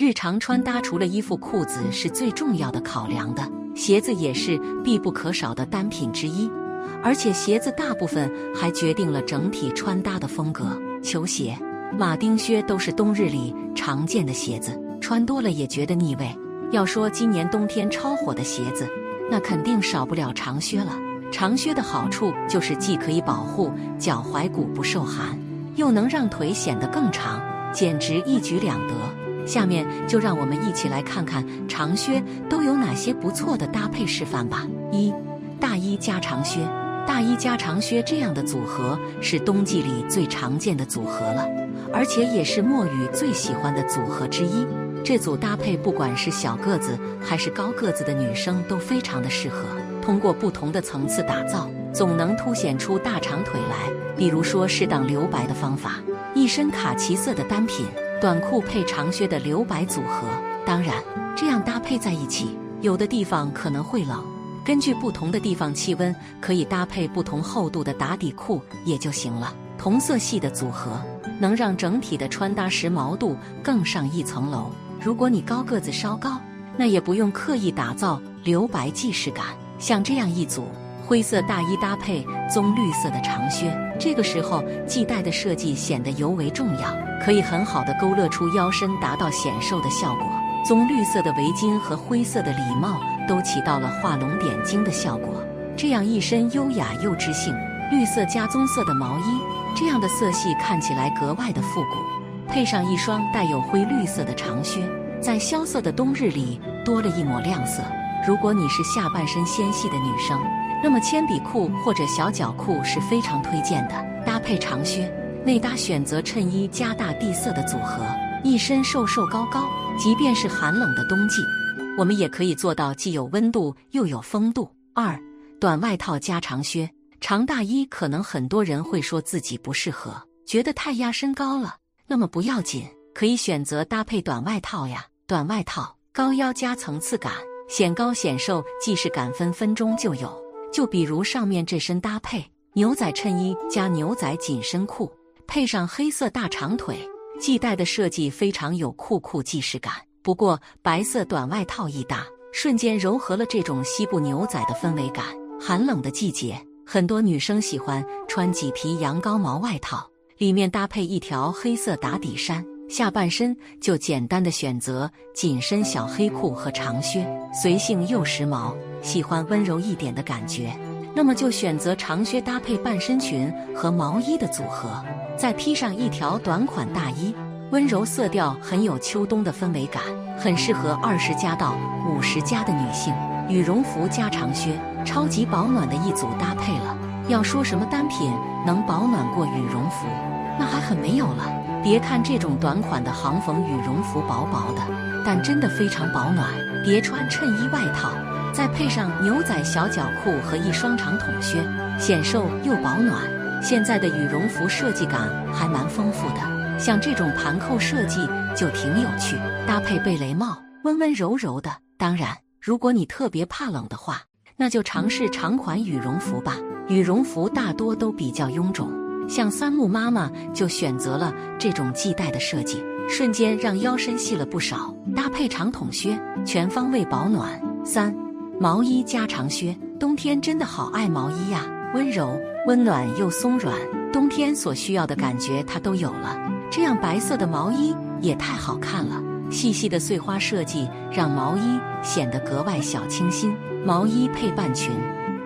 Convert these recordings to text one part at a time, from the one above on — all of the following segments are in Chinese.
日常穿搭除了衣服、裤子是最重要的考量的，鞋子也是必不可少的单品之一。而且鞋子大部分还决定了整体穿搭的风格。球鞋、马丁靴都是冬日里常见的鞋子，穿多了也觉得腻味。要说今年冬天超火的鞋子，那肯定少不了长靴了。长靴的好处就是既可以保护脚踝骨不受寒，又能让腿显得更长，简直一举两得。下面就让我们一起来看看长靴都有哪些不错的搭配示范吧。一、大衣加长靴。大衣加长靴这样的组合是冬季里最常见的组合了，而且也是墨雨最喜欢的组合之一。这组搭配不管是小个子还是高个子的女生都非常的适合。通过不同的层次打造，总能凸显出大长腿来。比如说适当留白的方法，一身卡其色的单品，短裤配长靴的留白组合。当然，这样搭配在一起，有的地方可能会冷。根据不同的地方气温，可以搭配不同厚度的打底裤也就行了。同色系的组合能让整体的穿搭时髦度更上一层楼。如果你高个子稍高，那也不用刻意打造留白既视感。像这样一组灰色大衣搭配棕绿色的长靴，这个时候系带的设计显得尤为重要，可以很好的勾勒出腰身，达到显瘦的效果。棕绿色的围巾和灰色的礼帽。都起到了画龙点睛的效果，这样一身优雅又知性。绿色加棕色的毛衣，这样的色系看起来格外的复古。配上一双带有灰绿色的长靴，在萧瑟的冬日里多了一抹亮色。如果你是下半身纤细的女生，那么铅笔裤或者小脚裤是非常推荐的。搭配长靴，内搭选择衬衣加大地色的组合，一身瘦瘦高高，即便是寒冷的冬季。我们也可以做到既有温度又有风度。二，短外套加长靴，长大衣可能很多人会说自己不适合，觉得太压身高了。那么不要紧，可以选择搭配短外套呀。短外套高腰加层次感，显高显瘦，既视感分分钟就有。就比如上面这身搭配，牛仔衬衣加牛仔紧身裤，配上黑色大长腿，系带的设计非常有酷酷既视感。不过，白色短外套一搭，瞬间柔和了这种西部牛仔的氛围感。寒冷的季节，很多女生喜欢穿麂皮羊羔毛外套，里面搭配一条黑色打底衫，下半身就简单的选择紧身小黑裤和长靴，随性又时髦。喜欢温柔一点的感觉，那么就选择长靴搭配半身裙和毛衣的组合，再披上一条短款大衣。温柔色调很有秋冬的氛围感，很适合二十加到五十加的女性。羽绒服加长靴，超级保暖的一组搭配了。要说什么单品能保暖过羽绒服，那还很没有了。别看这种短款的航缝羽绒服薄薄的，但真的非常保暖。叠穿衬衣外套，再配上牛仔小脚裤和一双长筒靴，显瘦又保暖。现在的羽绒服设计感还蛮丰富的。像这种盘扣设计就挺有趣，搭配贝雷帽，温温柔柔的。当然，如果你特别怕冷的话，那就尝试长款羽绒服吧。羽绒服大多都比较臃肿，像三木妈妈就选择了这种系带的设计，瞬间让腰身细了不少。搭配长筒靴，全方位保暖。三，毛衣加长靴，冬天真的好爱毛衣呀，温柔、温暖又松软，冬天所需要的感觉它都有了。这样白色的毛衣也太好看了，细细的碎花设计让毛衣显得格外小清新。毛衣配半裙，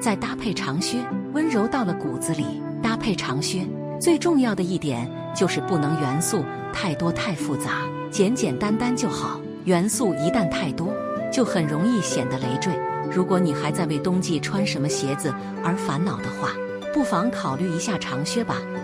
再搭配长靴，温柔到了骨子里。搭配长靴最重要的一点就是不能元素太多太复杂，简简单单就好。元素一旦太多，就很容易显得累赘。如果你还在为冬季穿什么鞋子而烦恼的话，不妨考虑一下长靴吧。